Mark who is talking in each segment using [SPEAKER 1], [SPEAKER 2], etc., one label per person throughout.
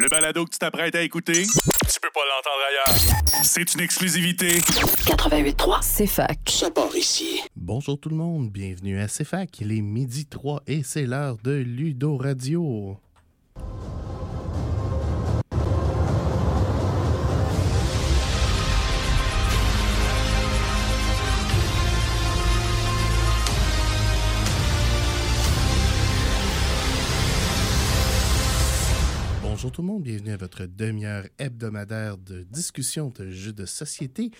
[SPEAKER 1] Le balado que tu t'apprêtes à écouter, tu peux pas l'entendre ailleurs. C'est une exclusivité.
[SPEAKER 2] 88.3, c'est fac.
[SPEAKER 3] Ça part ici.
[SPEAKER 4] Bonjour tout le monde, bienvenue à CFAC, il est midi 3 et c'est l'heure de Ludo Radio. Bonjour tout le monde, bienvenue à votre demi-heure hebdomadaire de discussion de jeux de société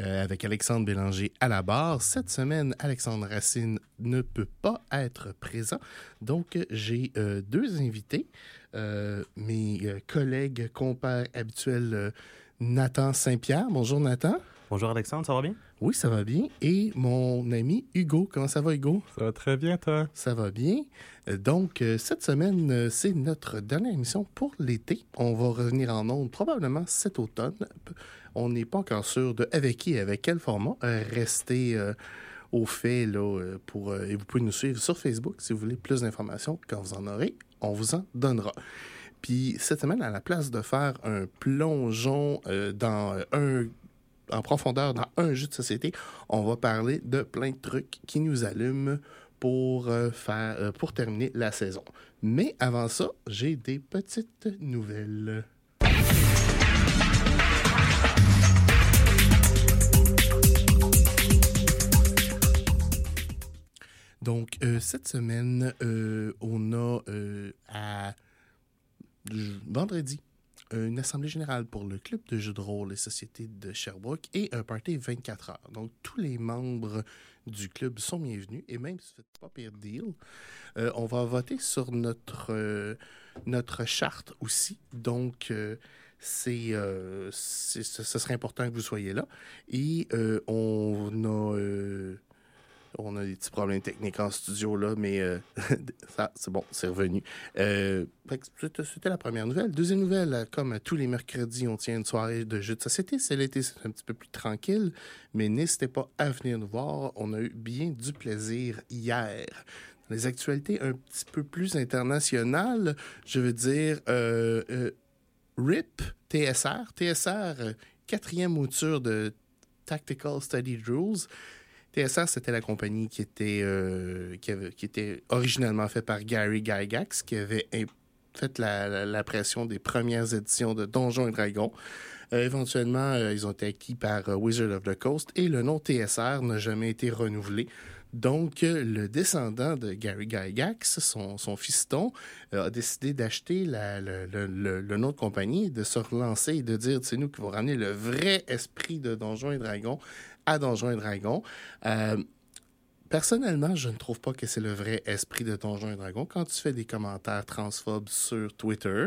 [SPEAKER 4] euh, avec Alexandre Bélanger à la barre. Cette semaine, Alexandre Racine ne peut pas être présent, donc j'ai euh, deux invités, euh, mes collègues, compères habituels, Nathan Saint-Pierre. Bonjour Nathan.
[SPEAKER 5] Bonjour Alexandre, ça va bien?
[SPEAKER 4] Oui, ça va bien. Et mon ami Hugo. Comment ça va Hugo?
[SPEAKER 5] Ça va très bien, toi?
[SPEAKER 4] Ça va bien. Euh, Donc, euh, cette semaine, euh, c'est notre dernière émission pour l'été. On va revenir en ondes probablement cet automne. On n'est pas encore sûr de avec qui et avec quel format. Restez euh, au fait là, pour, et vous pouvez nous suivre sur Facebook si vous voulez plus d'informations. Quand vous en aurez, on vous en donnera. Puis cette semaine, à la place de faire un plongeon euh, dans un en profondeur dans un jeu de société, on va parler de plein de trucs qui nous allument pour, euh, faire, euh, pour terminer la saison. Mais avant ça, j'ai des petites nouvelles. Donc, euh, cette semaine, on a à vendredi une assemblée générale pour le club de jeux de rôle et société de Sherbrooke et un party 24 heures. Donc, tous les membres du club sont bienvenus et même si c'est pas pire deal, euh, on va voter sur notre, euh, notre charte aussi. Donc, euh, c'est, ce serait important que vous soyez là. Et on a... on a des petits problèmes techniques en studio, là, mais euh, ça, c'est bon, c'est revenu. Euh, c'était- la première nouvelle. Deuxième nouvelle, euh, comme tous les mercredis, on tient une soirée de jeux de société. C'est l'été, c'est un petit peu plus tranquille, mais n'hésitez pas à venir nous voir. On a eu bien du plaisir hier. Dans les actualités un petit peu plus internationales, je veux dire, RIP, TSR. TSR, quatrième mouture de Tactical Study Rules. TSR, c'était la compagnie qui était, euh, qui, avait- qui était originalement faite par Gary Gygax, qui avait fait la, la- pression des premières éditions de Donjons et Dragons. Euh, éventuellement, euh, ils ont été acquis par euh, Wizard of the Coast et le nom TSR n'a jamais été renouvelé. Donc, le descendant de Gary Gygax, son, son fiston, a décidé d'acheter le- le- le nom de compagnie, de se relancer et de dire c'est nous qui vont ramener le vrai esprit de Donjons et Dragons à Donjons et Dragons. Euh, personnellement, je ne trouve pas que c'est le vrai esprit de Donjons et Dragons. Quand tu fais des commentaires transphobes sur Twitter,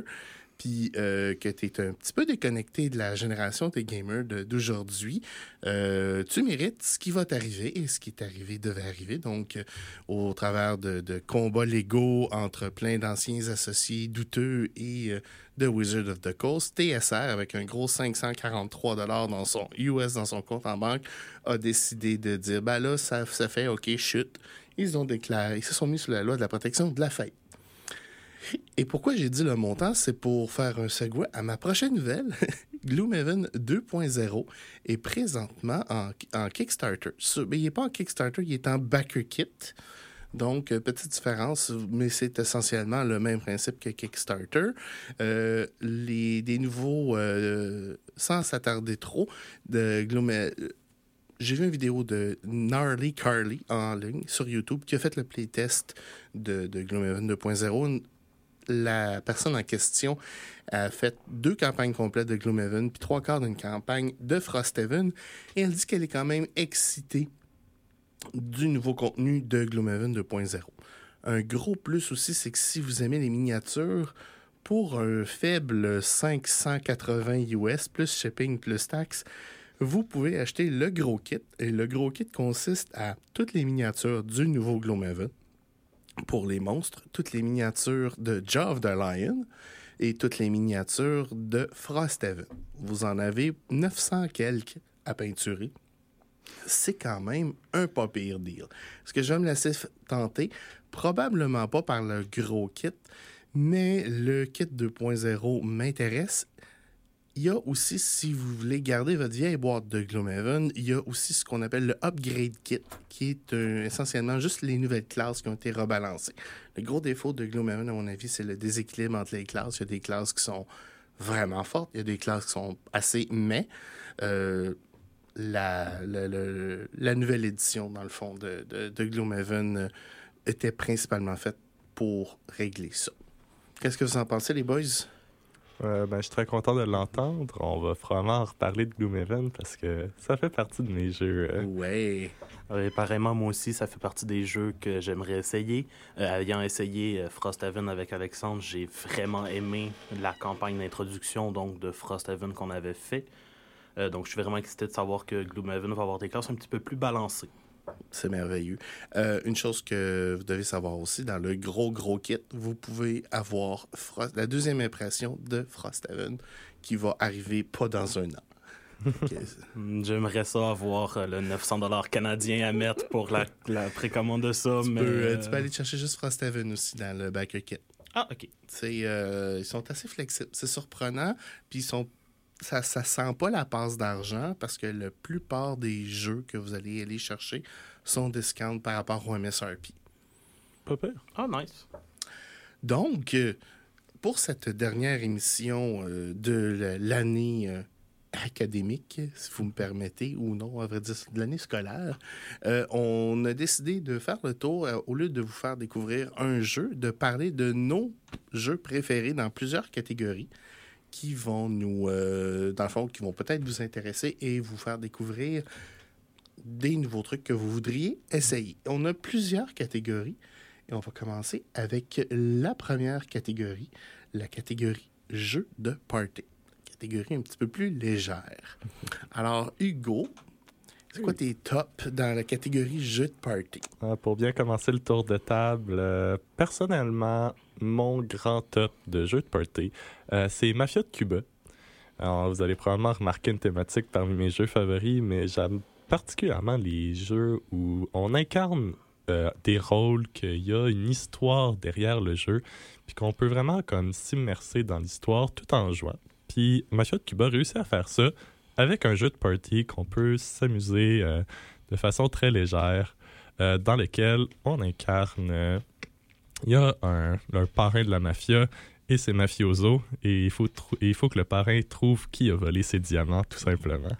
[SPEAKER 4] puis euh, que tu es un petit peu déconnecté de la génération des gamers d'aujourd'hui, euh, tu mérites ce qui va t'arriver et ce qui est arrivé devait arriver. Donc, euh, au travers de, combats légaux entre plein d'anciens associés douteux et de Wizard of the Coast, TSR, avec un gros 543 dans son US dans son compte en banque, a décidé de dire ben là, ça, fait OK, chute. Ils ils se sont mis sous la loi de la protection de la faillite. Et pourquoi j'ai dit le montant, c'est pour faire un segue à ma prochaine nouvelle. Gloomhaven 2.0 est présentement en, en Kickstarter. Mais il n'est pas en Kickstarter, il est en Backer Kit. Donc, euh, petite différence, mais c'est essentiellement le même principe que Kickstarter. Euh, les, des nouveaux, euh, sans s'attarder trop, de j'ai vu une vidéo de Gnarly Carly en ligne sur YouTube qui a fait le playtest de, de Gloomhaven 2.0. La personne en question a fait deux campagnes complètes de Gloomhaven puis trois quarts d'une campagne de Frosthaven et elle dit qu'elle est quand même excitée du nouveau contenu de Gloomhaven 2.0. Un gros plus aussi, c'est que si vous aimez les miniatures, pour un faible 580 US, plus shipping, plus taxes, vous pouvez acheter le gros kit. Et le gros kit consiste à toutes les miniatures du nouveau Gloomhaven pour les monstres, toutes les miniatures de Jaw the Lion et toutes les miniatures de Frosthaven. Vous en avez 900 quelques à peinturer. C'est quand même un pas pire deal. Est-ce que je me tenter? Probablement pas par le gros kit, mais le kit 2.0 m'intéresse. Il y a aussi, si vous voulez garder votre vieille boîte de Gloomhaven, il y a aussi ce qu'on appelle le Upgrade Kit, qui est essentiellement juste les nouvelles classes qui ont été rebalancées. Le gros défaut de Gloomhaven, à mon avis, c'est le déséquilibre entre les classes. Il y a des classes qui sont vraiment fortes, il y a des classes qui sont assez mais. Euh, la, la, la, la, nouvelle édition, dans le fond, de, de, de Gloomhaven euh, était principalement faite pour régler ça. Qu'est-ce que vous en pensez, les boys?
[SPEAKER 5] Euh, ben, je suis très content de l'entendre. On va probablement en reparler de Gloomhaven parce que ça fait partie de mes jeux. Euh.
[SPEAKER 4] Ouais.
[SPEAKER 3] Oui, pareillement, moi aussi, ça fait partie des jeux que j'aimerais essayer. Euh, ayant essayé Frosthaven avec Alexandre, j'ai vraiment aimé la campagne d'introduction donc de Frosthaven qu'on avait fait. donc, je suis vraiment excité de savoir que Gloomhaven va avoir des classes un petit peu plus balancées.
[SPEAKER 4] C'est merveilleux. Euh, une chose que vous devez savoir aussi, dans le gros, gros kit, vous pouvez avoir Frost, la deuxième impression de Frosthaven qui va arriver pas dans un an.
[SPEAKER 3] J'aimerais ça avoir euh, le 900 canadien à mettre pour la, la précommande de ça.
[SPEAKER 4] Tu,
[SPEAKER 3] mais...
[SPEAKER 4] peux, euh, tu peux aller chercher juste Frosthaven aussi dans le backer kit.
[SPEAKER 3] Ah, OK.
[SPEAKER 4] Euh, ils sont assez flexibles. C'est surprenant. Puis ils sont ça ne sent pas la passe d'argent parce que la plupart des jeux que vous allez aller chercher sont discount par rapport au MSRP.
[SPEAKER 5] Pas pire.
[SPEAKER 3] Ah, nice.
[SPEAKER 4] Donc, euh, pour cette dernière émission euh, de l'année euh, académique, si vous me permettez, ou non, à vrai dire, de l'année scolaire, on a décidé de faire le tour, au lieu de vous faire découvrir un jeu, de parler de nos jeux préférés dans plusieurs catégories qui vont nous, euh, dans le fond, qui vont peut-être vous intéresser et vous faire découvrir des nouveaux trucs que vous voudriez essayer. On a plusieurs catégories et on va commencer avec la première catégorie, la catégorie jeux de party. Catégorie un petit peu plus légère. Alors, Hugo, c'est quoi tes tops dans la catégorie jeux de party?
[SPEAKER 5] Ah, pour bien commencer le tour de table, euh, personnellement, mon grand top de jeux de party, euh, c'est Mafia de Cuba. Alors, vous allez probablement remarquer une thématique parmi mes jeux favoris, mais j'aime particulièrement les jeux où on incarne euh, des rôles, qu'il y a une histoire derrière le jeu, puis qu'on peut vraiment comme s'immerser dans l'histoire tout en jouant. Puis Mafia de Cuba réussit à faire ça avec un jeu de party qu'on peut s'amuser euh, de façon très légère, euh, dans lequel on incarne. Il y a un, un, parrain de la mafia et ses mafiosos, et il faut, il faut que le parrain trouve qui a volé ses diamants, tout simplement.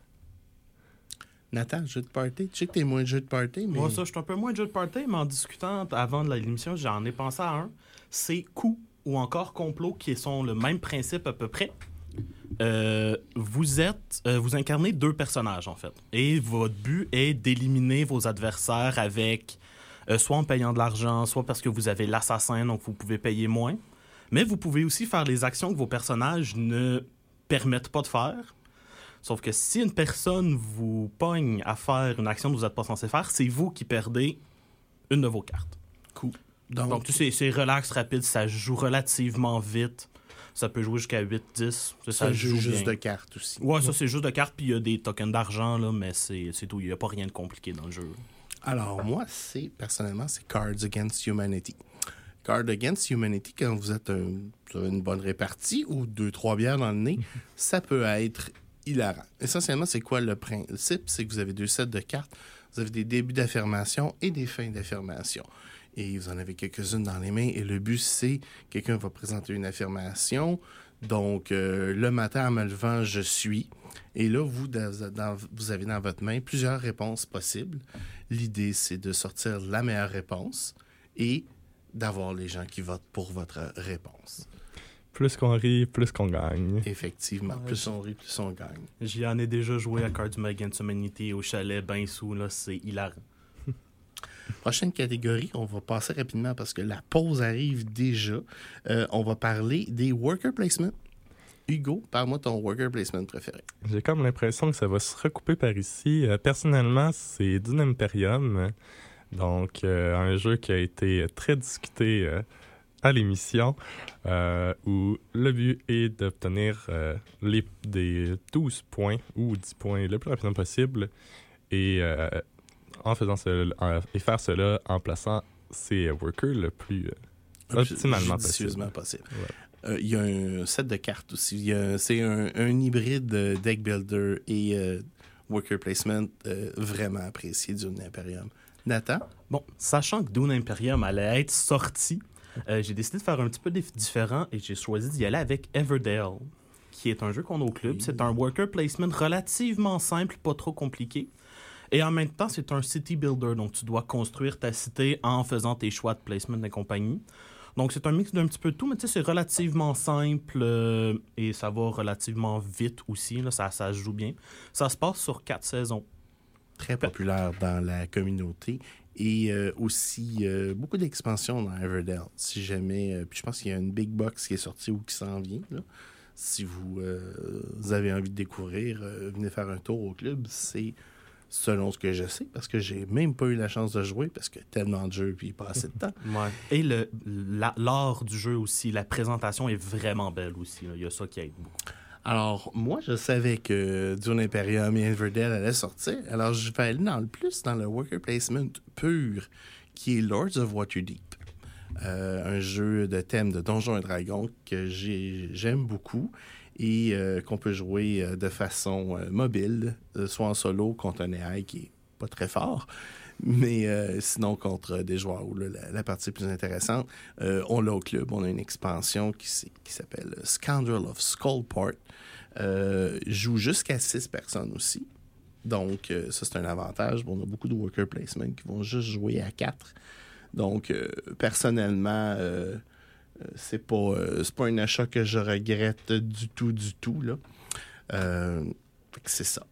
[SPEAKER 4] Nathan, jeu de party? Tu sais que t'es moins jeu de party, mais.
[SPEAKER 3] Moi, ça, je suis un peu moins jeu de party, mais en discutant avant de l'émission, j'en ai pensé à un. C'est coup ou encore complot qui sont le même principe à peu près. Euh, vous êtes, euh, vous incarnez deux personnages en fait, et votre but est d'éliminer vos adversaires avec euh, soit en payant de l'argent, soit parce que vous avez l'assassin, donc vous pouvez payer moins. Mais vous pouvez aussi faire les actions que vos personnages ne permettent pas de faire. Sauf que si une personne vous pogne à faire une action que vous n'êtes pas censé faire, c'est vous qui perdez une de vos cartes.
[SPEAKER 4] Cool.
[SPEAKER 3] Donc, Donc c'est relax, rapide, ça joue relativement vite. Ça peut jouer jusqu'à 8, 10.
[SPEAKER 4] Ça, ça joue juste de cartes aussi.
[SPEAKER 3] Ouais, ça c'est juste de cartes, puis il y a des tokens d'argent, là, mais c'est tout. Il n'y a pas rien de compliqué dans le jeu.
[SPEAKER 4] Alors, moi, c'est personnellement, c'est Cards Against Humanity. Cards Against Humanity, quand vous êtes un, une bonne répartie ou deux, trois bières dans le nez, ça peut être hilarant. Essentiellement, c'est quoi le principe? C'est que vous avez deux sets de cartes. Vous avez des débuts d'affirmation et des fins d'affirmation et vous en avez quelques-unes dans les mains. Et le but, c'est quelqu'un va présenter une affirmation. Donc, euh, le matin en me levant, je suis. Et là, vous, dans, vous avez dans votre main plusieurs réponses possibles. L'idée, c'est de sortir la meilleure réponse et d'avoir les gens qui votent pour votre réponse.
[SPEAKER 5] Plus qu'on rit, plus qu'on gagne.
[SPEAKER 4] Effectivement, plus on rit, plus on gagne.
[SPEAKER 3] J'y en ai déjà joué à Cards Against Humanity au chalet, ben sous, là, c'est hilarant.
[SPEAKER 4] Prochaine catégorie, on va passer rapidement parce que la pause arrive déjà. Euh, on va parler des worker placement. Hugo, parle-moi ton worker placement préféré.
[SPEAKER 5] J'ai comme l'impression que ça va se recouper par ici. Euh, personnellement, c'est Dune Imperium. Donc, euh, un jeu qui a été très discuté à l'émission, où le but est d'obtenir des 12 points ou 10 points le plus rapidement possible. Et en faisant cela, et faire cela en plaçant ses workers le plus, Optimalement
[SPEAKER 4] judicieusement
[SPEAKER 5] possible.
[SPEAKER 4] possible. Euh, Il y a un set de cartes aussi. C'est un, un hybride de deck builder et euh, worker placement euh, vraiment apprécié du Imperium. Nathan?
[SPEAKER 3] Bon, sachant que Dune Imperium allait être sorti, euh, j'ai décidé de faire un petit peu dif- différent et j'ai choisi d'y aller avec Everdale, qui est un jeu qu'on a au club. C'est un worker placement relativement simple, pas trop compliqué. Et en même temps, c'est un city builder, donc tu dois construire ta cité en faisant tes choix de placement et compagnie. Donc c'est un mix d'un petit peu de tout, mais tu sais, c'est relativement simple euh, et ça va relativement vite aussi. Là, ça, ça se joue bien. Ça se passe sur quatre saisons.
[SPEAKER 4] Très populaire dans la communauté. Et euh, aussi euh, beaucoup d'expansions dans Everdell. Si jamais. euh, puis je pense qu'il y a une big box qui est sortie ou qui s'en vient. là. Si vous, vous avez envie de découvrir, venez faire un tour au club. C'est selon ce que je sais, parce que j'ai même pas eu la chance de jouer, parce que tellement de jeux, puis pas assez de temps.
[SPEAKER 3] Et le, l'art du jeu aussi, la présentation est vraiment belle aussi. là. Il y a ça qui aide beaucoup.
[SPEAKER 4] Alors, moi, je savais que Dune Imperium et Everdell allaient sortir. Alors, je vais aller dans le plus dans le worker placement pur, qui est Lords of Waterdeep. Euh, un jeu de thème de Donjons et Dragons que j'ai- j'aime beaucoup et euh, qu'on peut jouer euh, de façon euh, mobile, soit en solo contre un AI qui est pas très fort, mais sinon contre des joueurs où la, la partie est plus intéressante. On l'a au club, on a une expansion qui, s'appelle Scoundrel of Skullport. Joue jusqu'à 6 personnes aussi. Donc, ça, c'est un avantage. Bon, on a beaucoup de worker placement qui vont juste jouer à 4. Donc, personnellement, c'est pas, euh, c'est pas un achat que je regrette du tout, du tout. Là. Euh, fait que c'est ça.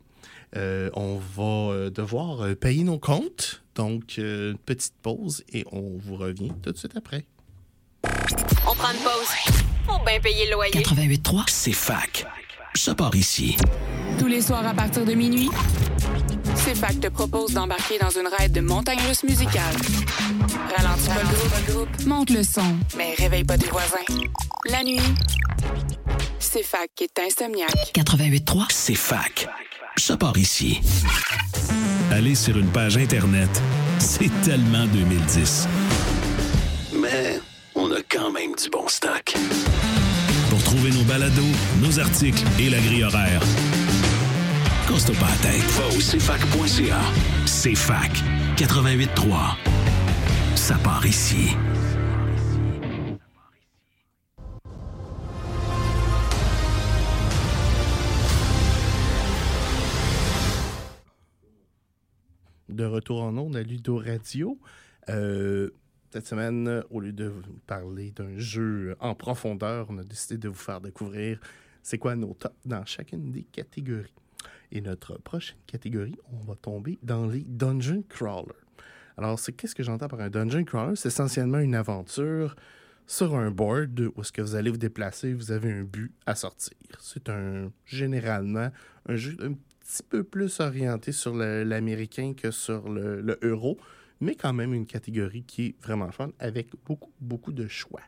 [SPEAKER 4] Euh, on va euh, devoir euh, payer nos comptes. Donc, euh, une petite pause et on vous revient tout de suite après.
[SPEAKER 2] On prend une pause. Faut bien payer le loyer.
[SPEAKER 6] 88.3, c'est fac. Ça part ici.
[SPEAKER 7] Tous les soirs à partir de minuit, CFAC te propose d'embarquer dans une raide de montagne russe musicale. Ralentis pas le groupe, monte le son, mais réveille pas tes voisins. La nuit, CFAC est insomniaque.
[SPEAKER 6] 88.3, c'est fac. Ça part ici. Aller sur une page Internet, c'est tellement 2010. Mais on a quand même du bon stock. Pour trouver nos balados, nos articles et la grille horaire, casse-toi pas la tête. Va au cfac.ca. CFAC 88.3. Ça part ici.
[SPEAKER 4] de retour en ondes à Ludo Radio. Euh, cette semaine, au lieu de vous parler d'un jeu en profondeur, on a décidé de vous faire découvrir c'est quoi nos tops dans chacune des catégories. Et notre prochaine catégorie, on va tomber dans les Dungeon Crawler. Alors, c'est qu'est-ce que j'entends par un Dungeon Crawler? C'est essentiellement une aventure sur un board où est-ce que vous allez vous déplacer, vous avez un but à sortir. C'est un généralement un jeu un petit peu plus orienté sur l'américain que sur le, le euro, mais quand même une catégorie qui est vraiment fun avec beaucoup, beaucoup de choix.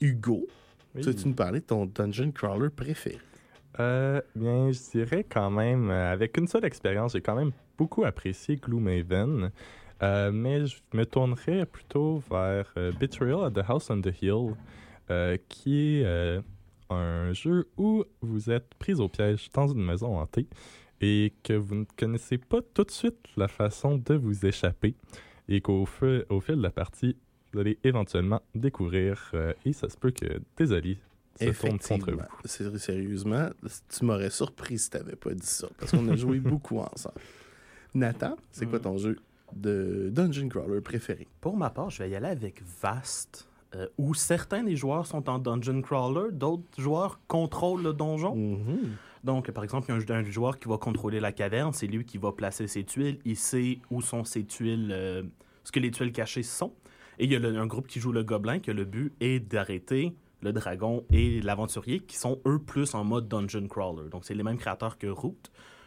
[SPEAKER 4] Hugo,
[SPEAKER 5] Oui.
[SPEAKER 4] tu veux-tu nous parler de ton dungeon crawler préféré?
[SPEAKER 5] Euh, bien, je dirais quand même, euh, avec une seule expérience, j'ai quand même beaucoup apprécié Gloomhaven. Euh, mais je me tournerais plutôt vers euh, Betrayal at the House on the Hill, euh, qui est un jeu où vous êtes pris au piège dans une maison hantée et que vous ne connaissez pas tout de suite la façon de vous échapper et qu'au au fil de la partie, vous allez éventuellement découvrir et ça se peut que des se tournent contre vous.
[SPEAKER 4] Sérieusement, tu m'aurais surpris si tu n'avais pas dit ça, parce qu'on a joué beaucoup ensemble. Nathan, c'est quoi ton jeu de dungeon crawler préféré?
[SPEAKER 3] Pour ma part, je vais y aller avec Vast, euh, où certains des joueurs sont en dungeon crawler, d'autres joueurs contrôlent le donjon.
[SPEAKER 4] Mhm.
[SPEAKER 3] Donc, par exemple, il y a un, un joueur qui va contrôler la caverne, c'est lui qui va placer ses tuiles, il sait où sont ses tuiles, euh, ce que les tuiles cachées sont. Et il y a le- un groupe qui joue le gobelin, que le but est d'arrêter le dragon et l'aventurier, qui sont eux plus en mode dungeon crawler. Donc, c'est les mêmes créateurs que Root.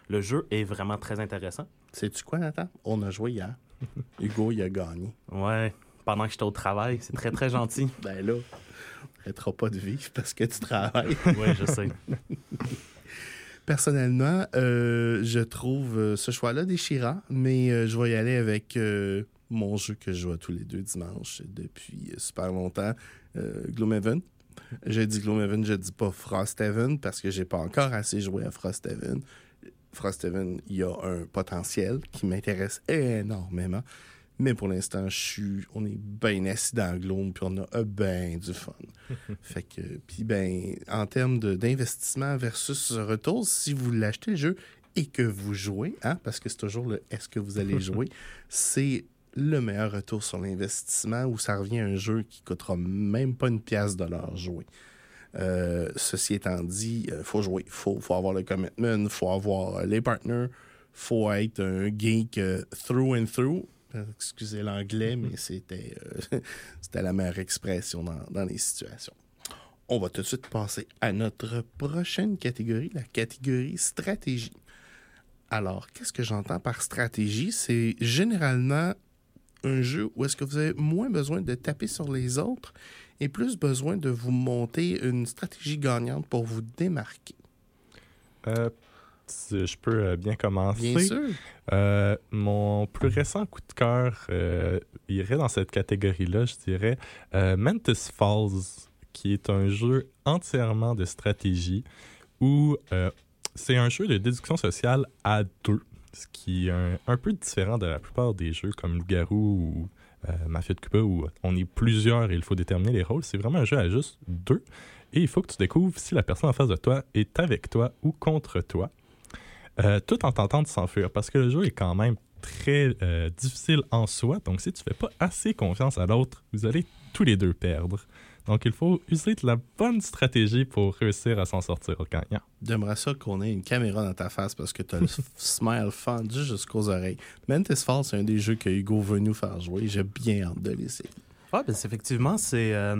[SPEAKER 3] Le jeu est vraiment très intéressant.
[SPEAKER 4] Sais-tu quoi, Nathan? On a joué hier. Hugo, il a gagné.
[SPEAKER 3] Ouais, pendant que j'étais au travail, c'est très très gentil.
[SPEAKER 4] Ben là, on pas de vivre parce que tu travailles.
[SPEAKER 3] Oui, je sais.
[SPEAKER 4] Personnellement, euh, je trouve euh, ce choix-là déchirant, mais euh, je vais y aller avec euh, mon jeu que je joue tous les deux dimanches depuis super longtemps, euh, Gloomhaven. J'ai dit Gloomhaven, je dis pas Frosthaven parce que j'ai pas encore assez joué à Frosthaven. Frosthaven, il y a un potentiel qui m'intéresse énormément. Mais pour l'instant, je suis, on est bien assis dans le Gloom, puis on a bien du fun. fait que, puis ben, en termes d'investissement versus retour, si vous l'achetez le jeu et que vous jouez, hein, parce que c'est toujours le est-ce que vous allez jouer, c'est le meilleur retour sur l'investissement où ça revient à un jeu qui coûtera même pas une pièce de l'heure joué. Euh, ceci étant dit, il faut jouer, il faut, faut avoir le commitment, il faut avoir euh, les partners, faut être un geek euh, through and through. Euh, Excusez l'anglais, mais c'était euh, c'était la meilleure expression dans, dans les situations. On va tout de suite passer à notre prochaine catégorie, la catégorie stratégie. Alors, qu'est-ce que j'entends par stratégie? C'est généralement un jeu où est-ce que vous avez moins besoin de taper sur les autres et plus besoin de vous monter une stratégie gagnante pour vous démarquer?
[SPEAKER 5] Euh, si je peux euh, bien commencer.
[SPEAKER 4] Bien sûr.
[SPEAKER 5] Euh, mon plus récent coup de cœur euh, irait dans cette catégorie-là, je dirais Mantis Falls, qui est un jeu entièrement de stratégie où c'est un jeu de déduction sociale à deux, ce qui est un, peu différent de la plupart des jeux comme Loup-Garou ou euh, Mafia de Cuba où on est plusieurs et il faut déterminer les rôles. C'est vraiment un jeu à juste deux et il faut que tu découvres si la personne en face de toi est avec toi ou contre toi. Euh, tout en tentant de s'enfuir parce que le jeu est quand même très euh, difficile en soi. Donc, si tu fais pas assez confiance à l'autre, vous allez tous les deux perdre. Donc, il faut user de la bonne stratégie pour réussir à s'en sortir gagnant.
[SPEAKER 4] J'aimerais ça qu'on ait une caméra dans ta face parce que tu as le smile fendu jusqu'aux oreilles. Mantis Falls, c'est un des jeux que Hugo veut nous faire jouer. J'ai bien hâte de l'essayer.
[SPEAKER 3] Ouais, ben, c'est effectivement, c'est euh,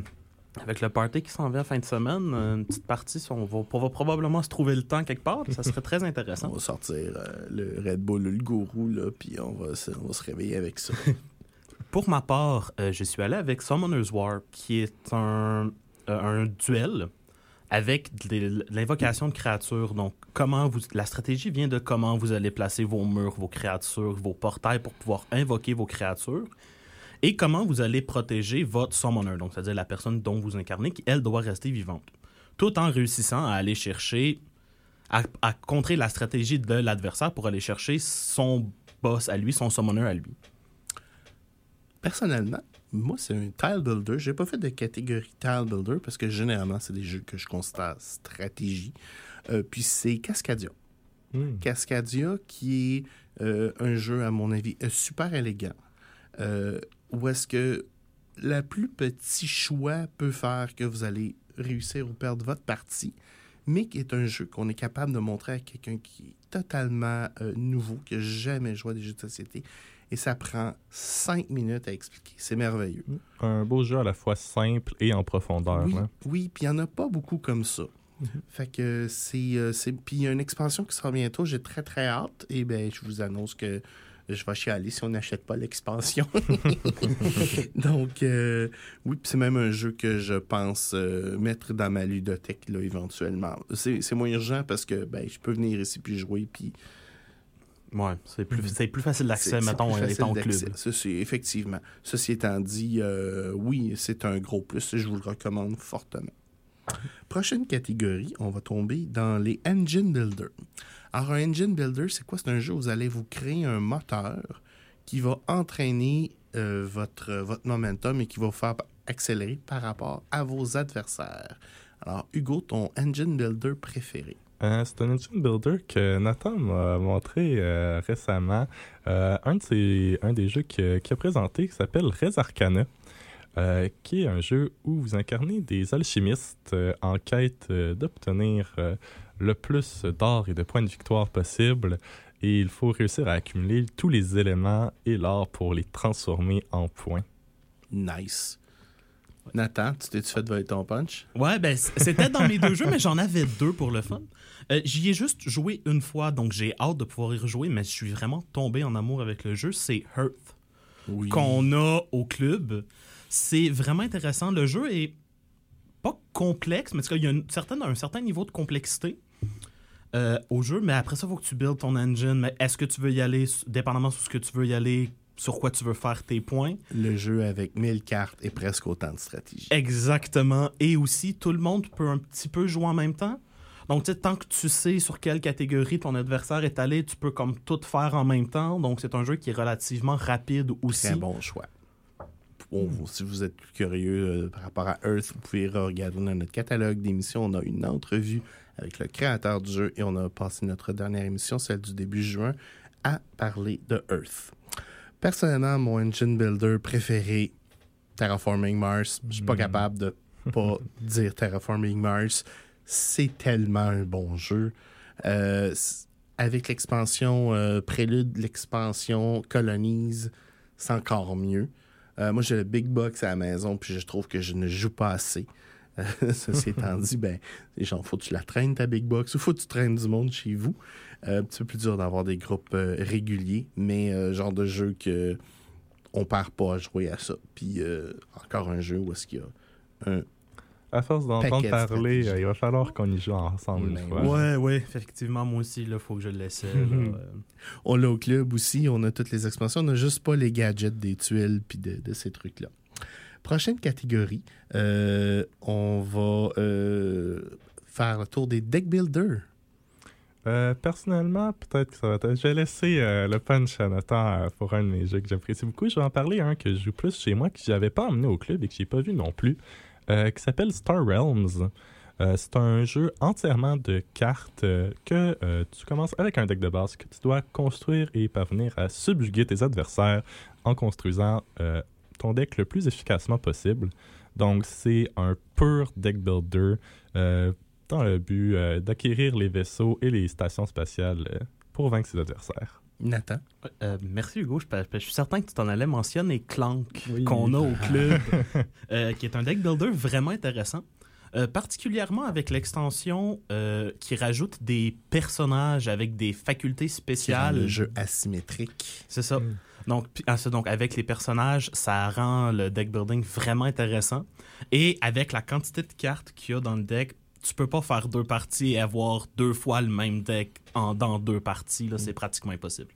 [SPEAKER 3] avec le party qui s'en vient fin de semaine, euh, une petite partie, on va, on va probablement se trouver le temps quelque part. Ça serait très
[SPEAKER 4] On
[SPEAKER 3] intéressant.
[SPEAKER 4] va sortir euh, le Red Bull, le gourou, là, puis on va, on va se réveiller avec ça.
[SPEAKER 3] Pour ma part, euh, je suis allé avec Summoner's War, qui est un, euh, duel avec l'invocation de créatures. Donc, comment vous, la stratégie vient de comment vous allez placer vos murs, vos créatures, vos portails pour pouvoir invoquer vos créatures. Et comment vous allez protéger votre summoner, donc c'est-à-dire la personne dont vous incarnez, qui, elle, doit rester vivante. Tout en réussissant à aller chercher, à contrer la stratégie de l'adversaire pour aller chercher son boss à lui, son summoner à lui.
[SPEAKER 4] Personnellement, moi, c'est un tile builder. J'ai pas fait de catégorie tile builder parce que généralement, c'est des jeux que je considère stratégie. Euh, puis c'est Cascadia.
[SPEAKER 5] Hmm.
[SPEAKER 4] Cascadia, qui est euh, un jeu, à mon avis, euh, super élégant. Euh, où est-ce que le plus petit choix peut faire que vous allez réussir ou perdre votre partie, mais qui est un jeu qu'on est capable de montrer à quelqu'un qui est totalement nouveau, qui n'a jamais joué à des jeux de société. Et ça prend cinq minutes à expliquer. C'est merveilleux.
[SPEAKER 5] Un beau jeu à la fois simple et en profondeur.
[SPEAKER 4] Oui,
[SPEAKER 5] hein?
[SPEAKER 4] oui puis il n'y en a pas beaucoup comme ça. Fait que c'est. euh, c'est- puis il y a une expansion qui sera bientôt. J'ai très, très hâte. Et ben je vous annonce que je vais chialer si on n'achète pas l'expansion. Donc, euh, oui, puis c'est même un jeu que je pense euh, mettre dans ma ludothèque là, éventuellement. C'est c'est moins urgent parce que ben, je peux venir ici puis jouer. Puis
[SPEAKER 3] Ouais, c'est plus, c'est plus facile d'accès, mettons,
[SPEAKER 4] plus
[SPEAKER 3] étant club.
[SPEAKER 4] Ça, c'est effectivement. Ceci étant dit, euh, oui, c'est un gros plus. Je vous le recommande fortement. Prochaine catégorie, on va tomber dans les engine builders. Alors, un engine builder, c'est quoi? C'est un jeu où vous allez vous créer un moteur qui va entraîner euh, votre, votre momentum et qui va vous faire accélérer par rapport à vos adversaires. Alors, Hugo, ton engine builder préféré?
[SPEAKER 5] Euh, c'est un engine builder que Nathan m'a montré euh, récemment. Euh, un, des jeux qu'il a présenté qui s'appelle Res Arcana, qui est un jeu où vous incarnez des alchimistes en quête d'obtenir le plus d'or et de points de victoire possible. Et il faut réussir à accumuler tous les éléments et l'or pour les transformer en points.
[SPEAKER 4] Nice. Nathan, tu t'es-tu fait voler ton punch?
[SPEAKER 3] Ouais, ben c'était dans mes deux jeux, mais j'en avais deux pour le fun. Euh, J'y ai juste joué une fois, donc j'ai hâte de pouvoir y rejouer, mais je suis vraiment tombé en amour avec le jeu. C'est Hearth
[SPEAKER 4] Oui.
[SPEAKER 3] qu'on a au club. C'est vraiment intéressant. Le jeu est pas complexe, mais il y a une certaine, un certain niveau de complexité euh, au jeu. Mais après ça, il faut que tu builds ton engine. Mais est-ce que tu veux y aller, dépendamment sur ce que tu veux y aller, sur quoi tu veux faire tes points.
[SPEAKER 4] Le jeu avec 1000 cartes et presque autant de stratégie.
[SPEAKER 3] Exactement. Et aussi, tout le monde peut un petit peu jouer en même temps. Donc, tant que tu sais sur quelle catégorie ton adversaire est allé, tu peux comme tout faire en même temps. Donc, c'est un jeu qui est relativement rapide aussi.
[SPEAKER 4] Très bon choix. Bon, Si vous êtes plus curieux euh, par rapport à Earth, vous pouvez regarder dans notre catalogue d'émissions. On a une entrevue avec le créateur du jeu et on a passé notre dernière émission, celle du début juin, à parler de Earth. Personnellement, mon engine builder préféré, Terraforming Mars. Je suis pas capable de pas dire Terraforming Mars. C'est tellement un bon jeu. Euh, avec l'expansion euh, Prélude, l'expansion Colonize, c'est encore mieux. Euh, moi, j'ai le Big Box à la maison, puis je trouve que je ne joue pas assez. Ceci étant dit, ben, les gens, faut que tu la traînes, ta Big Box, ou faut que tu traînes du monde chez vous. Euh, un petit peu plus dur d'avoir des groupes euh, réguliers, mais euh, genre de jeu que on perd pas à jouer à ça. Puis euh, encore un jeu où est-ce qu'il y a un
[SPEAKER 5] À force d'entendre
[SPEAKER 4] de
[SPEAKER 5] parler, euh, il va falloir qu'on y joue ensemble une
[SPEAKER 4] Ben
[SPEAKER 5] fois.
[SPEAKER 3] Ouais, ouais, effectivement, moi aussi, il faut que je l'essaie. là. Euh,
[SPEAKER 4] On l'a au club aussi, on a toutes les expansions, on n'a juste pas les gadgets des tuiles puis de, de ces trucs-là. Prochaine catégorie, euh, on va euh, faire le tour des deck builders.
[SPEAKER 5] Euh, personnellement, peut-être que ça va être. Je vais laisser euh, le punch à Nathan euh, pour un de jeux que j'apprécie beaucoup. Je vais en parler un que je joue plus chez moi, que j'avais pas emmené au club et que j'ai pas vu non plus, qui s'appelle Star Realms. C'est un jeu entièrement de cartes que tu commences avec un deck de base que tu dois construire et parvenir à subjuguer tes adversaires en construisant ton deck le plus efficacement possible. Donc, c'est un pur deck builder euh, dans le but euh, d'acquérir les vaisseaux et les stations spatiales euh, pour vaincre ses adversaires.
[SPEAKER 4] Nathan.
[SPEAKER 3] Euh, merci Hugo. Je, je- je suis certain que tu t'en allais mentionner Clank
[SPEAKER 5] Oui.
[SPEAKER 3] qu'on a au club, euh, qui est un deck builder vraiment intéressant. Euh, particulièrement avec l'extension euh, qui rajoute des personnages avec des facultés spéciales.
[SPEAKER 4] le jeu asymétrique.
[SPEAKER 3] C'est ça.
[SPEAKER 5] Mm.
[SPEAKER 3] Donc, ah, donc, avec les personnages, ça rend le deck building vraiment intéressant. Et avec la quantité de cartes qu'il y a dans le deck, tu peux pas faire deux parties et avoir deux fois le même deck en, dans deux parties. Là, C'est pratiquement impossible.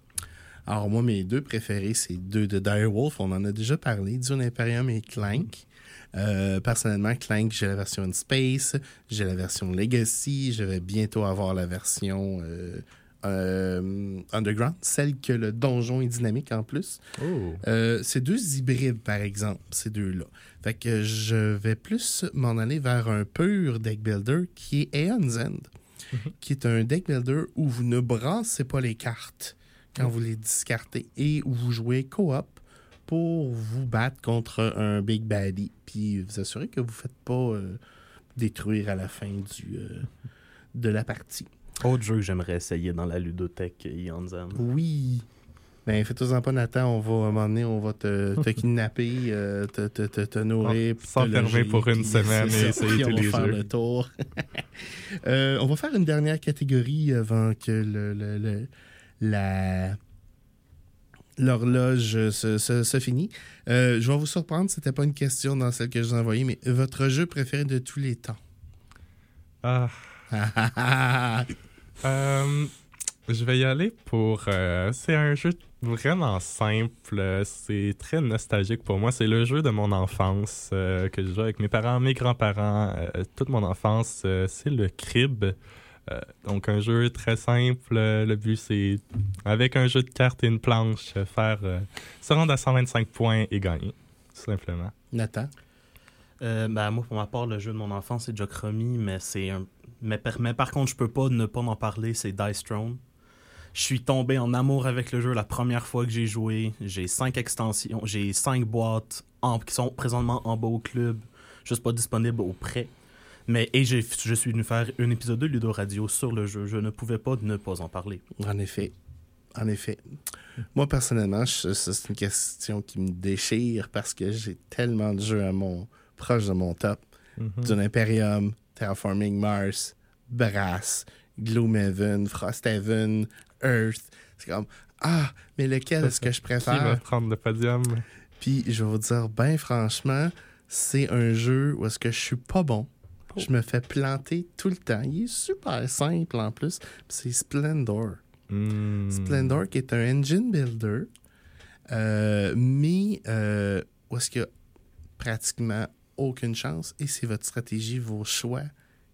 [SPEAKER 4] Alors, moi, mes deux préférés, c'est deux de Direwolf. On en a déjà parlé, Dune Imperium et Clank. Euh, personnellement, Clank, j'ai la version in Space, j'ai la version Legacy, je vais bientôt avoir la version euh, euh, Underground, celle que le donjon est dynamique en plus.
[SPEAKER 5] Oh!
[SPEAKER 4] Euh, c'est deux hybrides, par exemple, ces deux-là. Fait que je vais plus m'en aller vers un pur deck builder qui est Aeon's End, qui est un deck builder où vous ne brassez pas les cartes quand vous les discartez et où vous jouez coop pour vous battre contre un big baddie puis vous assurer que vous ne faites pas euh, détruire à la fin du, de la partie.
[SPEAKER 3] Autre jeu que j'aimerais essayer dans la ludothèque Yanzan.
[SPEAKER 4] Oui. Ben, fais-toi-en pas, Nathan. On va, à un moment donné, on va te, te kidnapper, euh, te, te, te, te nourrir. te
[SPEAKER 5] S'enfermer pour une semaine et essayer tous
[SPEAKER 4] on va
[SPEAKER 5] les
[SPEAKER 4] faire
[SPEAKER 5] jeux.
[SPEAKER 4] le tour. Euh, on va faire une dernière catégorie avant que le, le- le- la l'horloge se, se, se finit. Euh, je vais vous surprendre, c'était pas une question dans celle que je vous ai envoyée, mais votre jeu préféré de tous les temps?
[SPEAKER 5] Ah, euh, je vais y aller pour. euh, c'est un jeu vraiment simple. C'est très nostalgique pour moi. C'est le jeu de mon enfance euh, que je joue avec mes parents, mes grands-parents, euh, toute mon enfance. euh, c'est le Crib. Euh, donc, un jeu très simple. Le but, c'est, avec un jeu de cartes et une planche, faire euh, se rendre à 125 points et gagner, tout simplement.
[SPEAKER 4] Nathan?
[SPEAKER 3] Euh, ben, moi, pour ma part, le jeu de mon enfance, c'est Jokromi, mais c'est un... Mais par, mais par contre, je peux pas ne pas en parler, c'est Dice Throne. Je suis tombé en amour avec le jeu la première fois que j'ai joué. J'ai cinq extensions, j'ai cinq boîtes en- qui sont présentement en bas au club, juste pas disponibles au prêt. Mais et je suis venu faire un épisode de Ludo Radio sur le jeu. Je ne pouvais pas ne pas en parler.
[SPEAKER 4] En effet. En effet. Moi, personnellement, c'est une question qui me déchire parce que j'ai tellement de jeux à mon, proche de mon top. Dune Imperium, Terraforming Mars, Brass, Gloomhaven, Frosthaven, Earth. C'est comme, ah, mais lequel est-ce que je
[SPEAKER 5] Qui va
[SPEAKER 4] préfère?
[SPEAKER 5] prendre le podium?
[SPEAKER 4] Puis je vais vous dire, ben franchement, c'est un jeu où est-ce que je suis pas bon. Je me fais planter tout le temps. Il est super simple en plus. C'est Splendor.
[SPEAKER 5] Hmm.
[SPEAKER 4] Splendor, qui est un engine builder Euh, mais euh, où est-ce qu'il y a pratiquement aucune chance et c'est votre stratégie, vos choix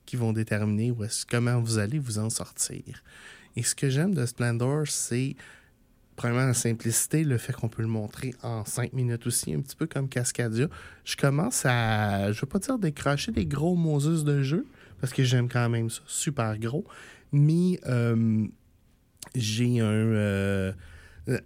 [SPEAKER 4] qui vont déterminer comment vous allez vous en sortir. Et ce que j'aime de Splendor, c'est premièrement la simplicité, le fait qu'on peut le montrer en cinq minutes aussi, un petit peu comme Cascadia. Je commence à, je veux pas dire décrocher des gros Moses de jeu, parce que j'aime quand même ça, super gros, mais euh, j'ai un... euh,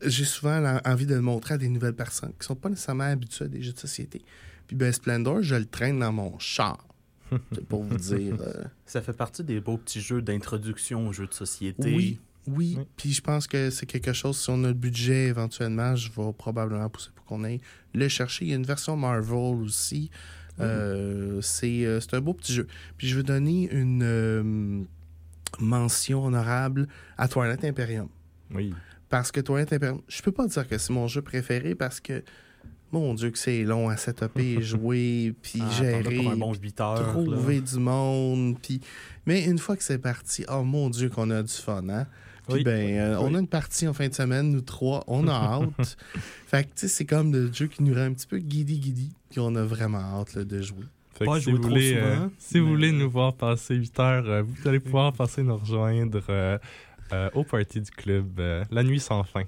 [SPEAKER 4] j'ai souvent envie de le montrer à des nouvelles personnes qui sont pas nécessairement habituées à des jeux de société. Puis ben Splendor, je le traîne dans mon char. C'est pour vous dire. euh,
[SPEAKER 3] Ça fait partie des beaux petits jeux d'introduction aux jeux de société.
[SPEAKER 4] oui, oui.
[SPEAKER 5] Oui.
[SPEAKER 4] Puis je pense que c'est quelque chose, si on a le budget éventuellement, je vais probablement pousser pour qu'on aille le chercher. Il y a une version Marvel aussi. Euh, c'est euh, c'est un beau petit jeu. Puis je veux donner une euh, mention honorable à Twilight Imperium.
[SPEAKER 5] Oui.
[SPEAKER 4] Parce que Twilight Imperium, je peux pas dire que c'est mon jeu préféré parce que, mon Dieu, que c'est long à setuper, jouer, puis
[SPEAKER 3] Ah,
[SPEAKER 4] gérer,
[SPEAKER 3] pour un bon 8 heures.
[SPEAKER 4] trouver
[SPEAKER 3] là.
[SPEAKER 4] du monde. Puis... Mais une fois que c'est parti, oh mon Dieu, qu'on a du fun, hein? Puis
[SPEAKER 5] Oui.
[SPEAKER 4] ben, euh, on a une partie en fin de semaine, nous trois, on a hâte. fait que, tu sais, c'est comme le jeu qui nous rend un petit peu guidi-guidi, puis on a vraiment hâte là, de jouer.
[SPEAKER 5] Fait
[SPEAKER 3] Pas
[SPEAKER 5] que si vous, voulez,
[SPEAKER 3] souvent,
[SPEAKER 5] euh, si vous voulez nous voir passer 8 heures, euh, vous allez pouvoir passer nous rejoindre euh, euh, au party du club euh, la nuit sans fin.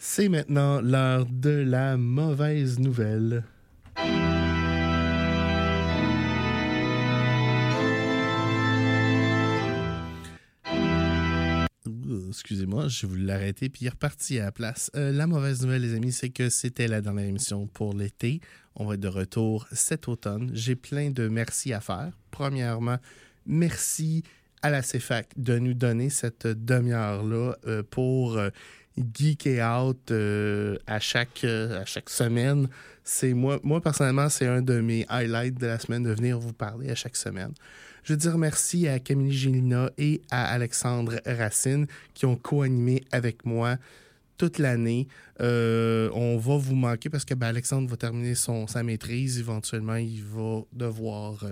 [SPEAKER 4] C'est maintenant l'heure de la mauvaise nouvelle. Excusez-moi, j'ai voulu l'arrêter puis il est reparti à la place. Euh, la mauvaise nouvelle, les amis, c'est que c'était la dernière émission pour l'été. On va être de retour cet automne. J'ai plein de merci à faire. Premièrement, merci à la CFAC de nous donner cette demi-heure-là euh, pour euh, geeker out euh, à, chaque, euh, à chaque semaine. C'est moi, moi, personnellement, c'est un de mes highlights de la semaine de venir vous parler à chaque semaine. Je veux dire merci à Camille Gélina et à Alexandre Racine qui ont co-animé avec moi toute l'année. Euh, on va vous manquer parce que ben, Alexandre va terminer son, sa maîtrise. Éventuellement, il va devoir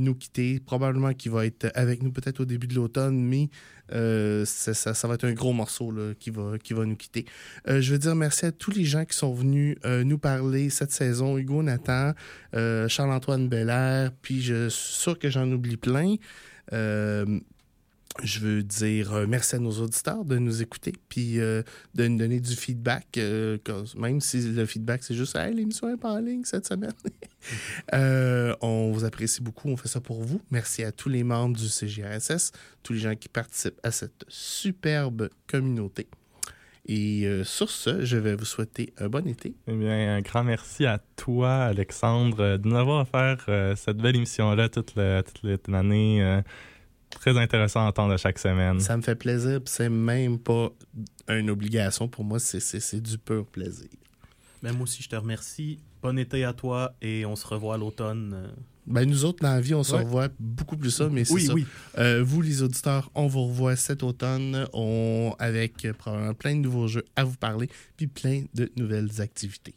[SPEAKER 4] nous quitter. Probablement qu'il va être avec nous peut-être au début de l'automne, mais euh, ça, ça- va être un gros morceau là, qui, va, qui va nous quitter. Euh, je veux dire merci à tous les gens qui sont venus euh, nous parler cette saison. Hugo Nathan, Charles-Antoine Belair, puis je suis sûr que j'en oublie plein. Je veux dire euh, merci à nos auditeurs de nous écouter, puis euh, de nous donner du feedback, euh, même si le feedback c'est juste hey, l'émission n'est pas en ligne cette semaine. On vous apprécie beaucoup, on fait ça pour vous. Merci à tous les membres du CGRSS, tous les gens qui participent à cette superbe communauté. Et sur ce, je vais vous souhaiter un bon été.
[SPEAKER 5] Eh bien, un grand merci à toi, Alexandre, de nous avoir offert cette belle émission-là toute, l'année. Très intéressant à entendre à chaque semaine.
[SPEAKER 4] Ça me fait plaisir, puis c'est même pas une obligation pour moi, c'est- c'est c'est du pur plaisir.
[SPEAKER 3] Ben, moi aussi, je te remercie. Bon été à toi et on se revoit à l'automne.
[SPEAKER 4] Ben, nous autres, dans la vie, on se
[SPEAKER 3] Ouais.
[SPEAKER 4] revoit beaucoup plus ça, mais c'est
[SPEAKER 3] Oui,
[SPEAKER 4] ça.
[SPEAKER 3] oui.
[SPEAKER 4] Euh, vous, les auditeurs, on vous revoit cet automne on, avec euh, probablement plein de nouveaux jeux à vous parler, puis plein de nouvelles activités.